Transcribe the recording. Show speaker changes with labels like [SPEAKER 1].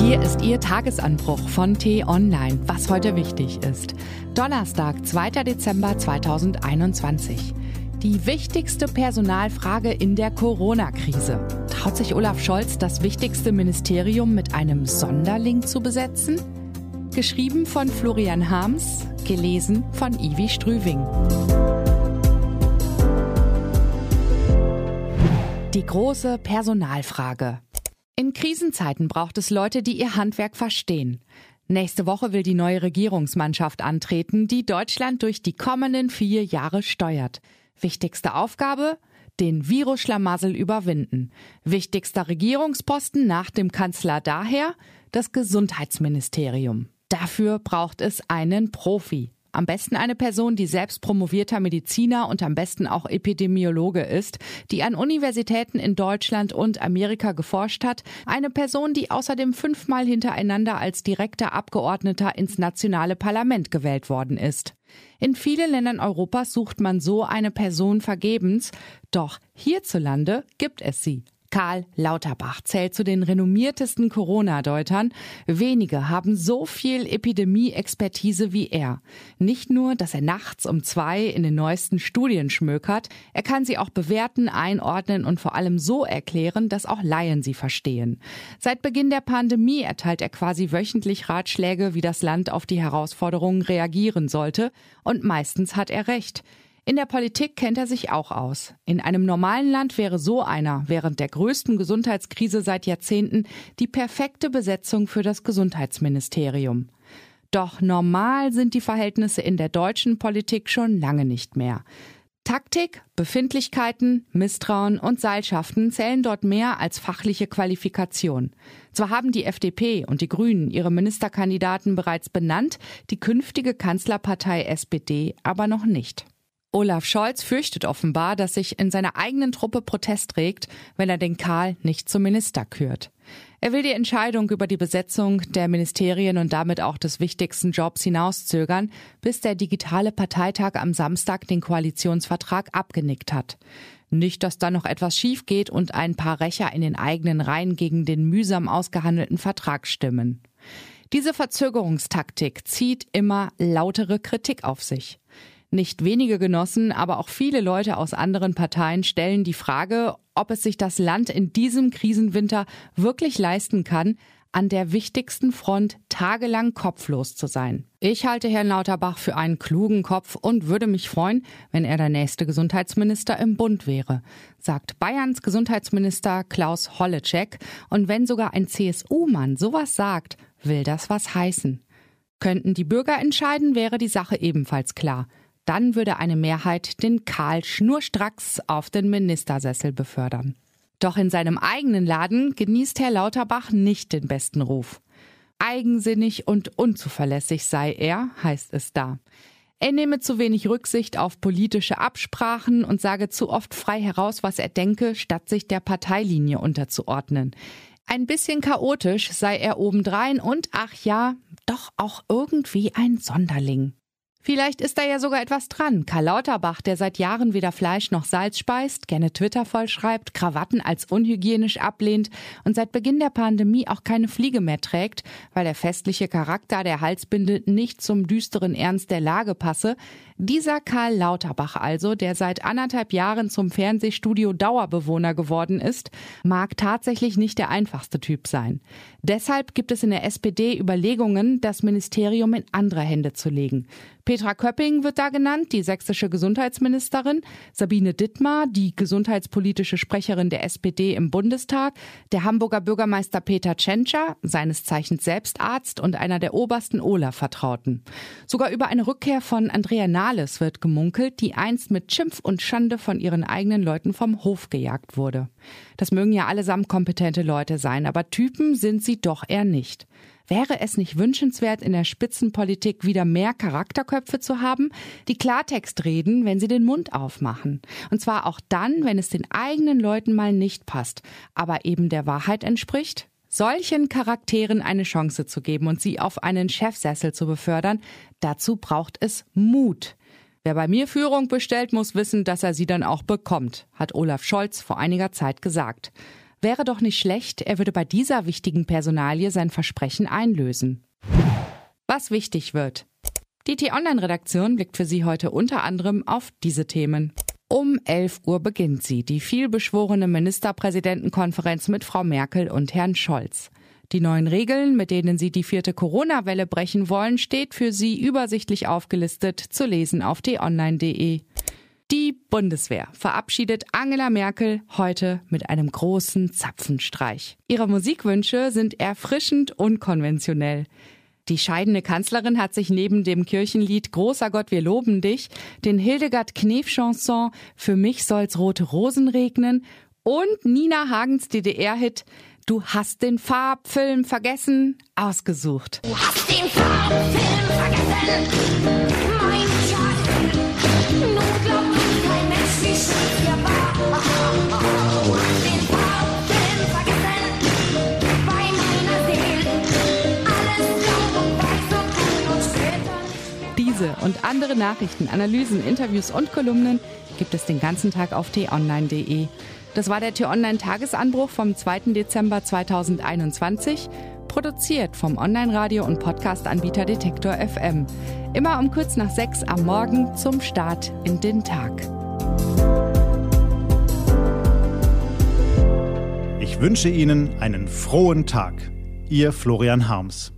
[SPEAKER 1] Hier ist Ihr Tagesanbruch von T-Online, was heute wichtig ist. Donnerstag, 2. Dezember 2021. Die wichtigste Personalfrage in der Corona-Krise. Traut sich Olaf Scholz, das wichtigste Ministerium mit einem Sonderling zu besetzen? Geschrieben von Florian Harms, gelesen von Ivi Strüving. Die große Personalfrage. In Krisenzeiten braucht es Leute, die ihr Handwerk verstehen. Nächste Woche will die neue Regierungsmannschaft antreten, die Deutschland durch die kommenden vier Jahre steuert. Wichtigste Aufgabe? Den Virusschlamassel überwinden. Wichtigster Regierungsposten nach dem Kanzler daher? Das Gesundheitsministerium. Dafür braucht es einen Profi. Am besten eine Person, die selbst promovierter Mediziner und am besten auch Epidemiologe ist, die an Universitäten in Deutschland und Amerika geforscht hat. Eine Person, die außerdem fünfmal hintereinander als direkter Abgeordneter ins nationale Parlament gewählt worden ist. In vielen Ländern Europas sucht man so eine Person vergebens, doch hierzulande gibt es sie. Karl Lauterbach zählt zu den renommiertesten Corona-Deutern. Wenige haben so viel Epidemie-Expertise wie er. Nicht nur, dass er nachts um zwei in den neuesten Studien schmökert, er kann sie auch bewerten, einordnen und vor allem so erklären, dass auch Laien sie verstehen. Seit Beginn der Pandemie erteilt er quasi wöchentlich Ratschläge, wie das Land auf die Herausforderungen reagieren sollte. Und meistens hat er recht. In der Politik kennt er sich auch aus. In einem normalen Land wäre so einer während der größten Gesundheitskrise seit Jahrzehnten die perfekte Besetzung für das Gesundheitsministerium. Doch normal sind die Verhältnisse in der deutschen Politik schon lange nicht mehr. Taktik, Befindlichkeiten, Misstrauen und Seilschaften zählen dort mehr als fachliche Qualifikation. Zwar haben die FDP und die Grünen ihre Ministerkandidaten bereits benannt, die künftige Kanzlerpartei SPD aber noch nicht. Olaf Scholz fürchtet offenbar, dass sich in seiner eigenen Truppe Protest regt, wenn er den Karl nicht zum Minister kürt. Er will die Entscheidung über die Besetzung der Ministerien und damit auch des wichtigsten Jobs hinauszögern, bis der digitale Parteitag am Samstag den Koalitionsvertrag abgenickt hat. Nicht, dass da noch etwas schief geht und ein paar Rächer in den eigenen Reihen gegen den mühsam ausgehandelten Vertrag stimmen. Diese Verzögerungstaktik zieht immer lautere Kritik auf sich. Nicht wenige Genossen, aber auch viele Leute aus anderen Parteien stellen die Frage, ob es sich das Land in diesem Krisenwinter wirklich leisten kann, an der wichtigsten Front tagelang kopflos zu sein. Ich halte Herrn Lauterbach für einen klugen Kopf und würde mich freuen, wenn er der nächste Gesundheitsminister im Bund wäre, sagt Bayerns Gesundheitsminister Klaus Holleczek. Und wenn sogar ein CSU-Mann sowas sagt, will das was heißen. Könnten die Bürger entscheiden, wäre die Sache ebenfalls klar. Dann würde eine Mehrheit den Karl schnurstracks auf den Ministersessel befördern. Doch in seinem eigenen Laden genießt Herr Lauterbach nicht den besten Ruf. Eigensinnig und unzuverlässig sei er, heißt es da. Er nehme zu wenig Rücksicht auf politische Absprachen und sage zu oft frei heraus, was er denke, statt sich der Parteilinie unterzuordnen. Ein bisschen chaotisch sei er obendrein und, ach ja, doch auch irgendwie ein Sonderling. Vielleicht ist da ja sogar etwas dran. Karl Lauterbach, der seit Jahren weder Fleisch noch Salz speist, gerne Twitter vollschreibt, Krawatten als unhygienisch ablehnt und seit Beginn der Pandemie auch keine Fliege mehr trägt, weil der festliche Charakter der Halsbinde nicht zum düsteren Ernst der Lage passe. Dieser Karl Lauterbach also, der seit anderthalb Jahren zum Fernsehstudio Dauerbewohner geworden ist, mag tatsächlich nicht der einfachste Typ sein. Deshalb gibt es in der SPD Überlegungen, das Ministerium in andere Hände zu legen. Petra Köpping wird da genannt, die sächsische Gesundheitsministerin, Sabine Dittmar, die gesundheitspolitische Sprecherin der SPD im Bundestag, der Hamburger Bürgermeister Peter Tschentscher, seines Zeichens Selbstarzt und einer der obersten OLAF-Vertrauten. Sogar über eine Rückkehr von Andrea Nahles wird gemunkelt, die einst mit Schimpf und Schande von ihren eigenen Leuten vom Hof gejagt wurde. Das mögen ja allesamt kompetente Leute sein, aber Typen sind sie doch eher nicht. Wäre es nicht wünschenswert, in der Spitzenpolitik wieder mehr Charakterköpfe zu haben, die Klartext reden, wenn sie den Mund aufmachen? Und zwar auch dann, wenn es den eigenen Leuten mal nicht passt, aber eben der Wahrheit entspricht? Solchen Charakteren eine Chance zu geben und sie auf einen Chefsessel zu befördern, dazu braucht es Mut. Wer bei mir Führung bestellt, muss wissen, dass er sie dann auch bekommt, hat Olaf Scholz vor einiger Zeit gesagt. Wäre doch nicht schlecht, er würde bei dieser wichtigen Personalie sein Versprechen einlösen. Was wichtig wird. Die T-Online-Redaktion blickt für Sie heute unter anderem auf diese Themen. Um 11 Uhr beginnt sie, die vielbeschworene Ministerpräsidentenkonferenz mit Frau Merkel und Herrn Scholz. Die neuen Regeln, mit denen sie die vierte Corona-Welle brechen wollen, steht für sie übersichtlich aufgelistet zu lesen auf t-online.de. Die Bundeswehr verabschiedet Angela Merkel heute mit einem großen Zapfenstreich. Ihre Musikwünsche sind erfrischend unkonventionell. Die scheidende Kanzlerin hat sich neben dem Kirchenlied Großer Gott, wir loben dich, den Hildegard Knef Chanson Für mich soll's rote Rosen regnen und Nina Hagens DDR-Hit Du hast den Farbfilm vergessen ausgesucht. Du hast den Farbfilm vergessen, mein Schatz. Nun glaubt kein Mensch, wie schön wir war. Andere Nachrichten, Analysen, Interviews und Kolumnen gibt es den ganzen Tag auf t-online.de. Das war der T-Online-Tagesanbruch vom 2. Dezember 2021, produziert vom Online-Radio- und Podcast-Anbieter Detektor FM. Immer um kurz nach sechs am Morgen zum Start in den Tag.
[SPEAKER 2] Ich wünsche Ihnen einen frohen Tag. Ihr Florian Harms.